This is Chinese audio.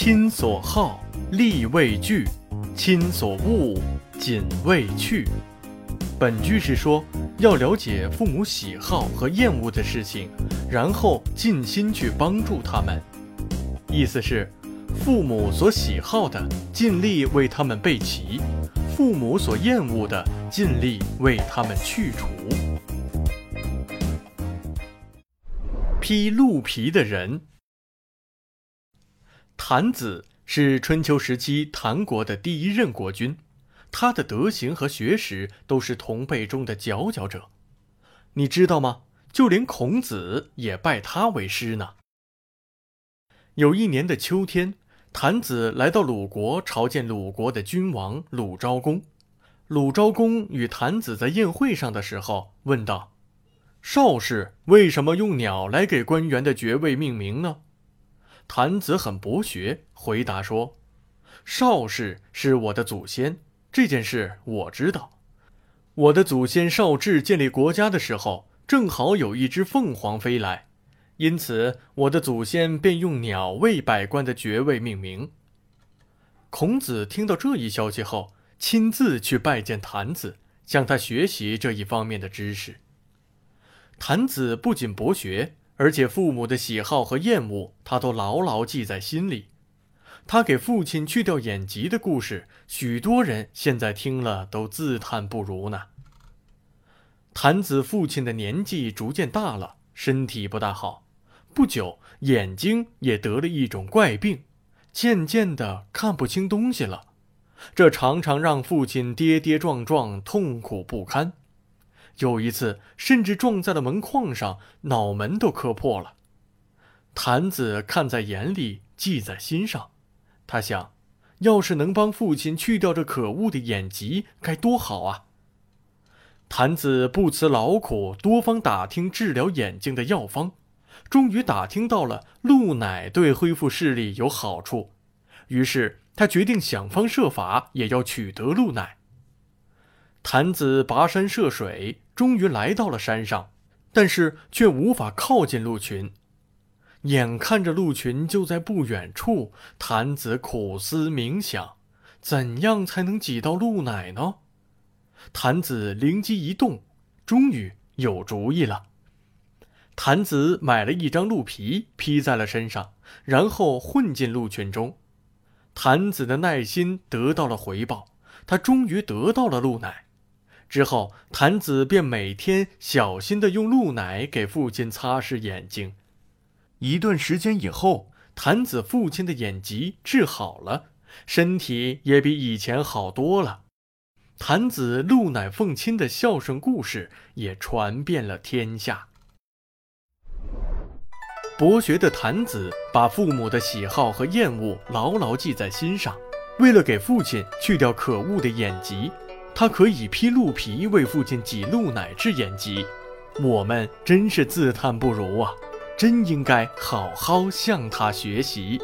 亲所好，力为具；亲所恶，谨为去。本句是说，要了解父母喜好和厌恶的事情，然后尽心去帮助他们。意思是，父母所喜好的，尽力为他们备齐；父母所厌恶的，尽力为他们去除。披鹿皮的人。谭子是春秋时期谭国的第一任国君，他的德行和学识都是同辈中的佼佼者。你知道吗？就连孔子也拜他为师呢。有一年的秋天，谭子来到鲁国朝见鲁国的君王鲁昭公。鲁昭公与谭子在宴会上的时候问道：“少氏为什么用鸟来给官员的爵位命名呢？”谭子很博学，回答说：“邵氏是我的祖先，这件事我知道。我的祖先邵志建立国家的时候，正好有一只凤凰飞来。”因此，我的祖先便用鸟为百官的爵位命名。孔子听到这一消息后，亲自去拜见谭子，向他学习这一方面的知识。谭子不仅博学，而且父母的喜好和厌恶，他都牢牢记在心里。他给父亲去掉眼疾的故事，许多人现在听了都自叹不如呢。谭子父亲的年纪逐渐大了，身体不大好。不久，眼睛也得了一种怪病，渐渐的看不清东西了。这常常让父亲跌跌撞撞，痛苦不堪。有一次，甚至撞在了门框上，脑门都磕破了。坛子看在眼里，记在心上。他想，要是能帮父亲去掉这可恶的眼疾，该多好啊！坛子不辞劳苦，多方打听治疗眼睛的药方。终于打听到了鹿奶对恢复视力有好处，于是他决定想方设法也要取得鹿奶。坛子跋山涉水，终于来到了山上，但是却无法靠近鹿群。眼看着鹿群就在不远处，谭子苦思冥想，怎样才能挤到鹿奶呢？谭子灵机一动，终于有主意了。谭子买了一张鹿皮，披在了身上，然后混进鹿群中。谭子的耐心得到了回报，他终于得到了鹿奶。之后，谭子便每天小心地用鹿奶给父亲擦拭眼睛。一段时间以后，谭子父亲的眼疾治好了，身体也比以前好多了。谭子鹿奶奉亲的孝顺故事也传遍了天下。博学的谭子把父母的喜好和厌恶牢牢记在心上，为了给父亲去掉可恶的眼疾，他可以披鹿皮为父亲挤鹿奶治眼疾。我们真是自叹不如啊！真应该好好向他学习。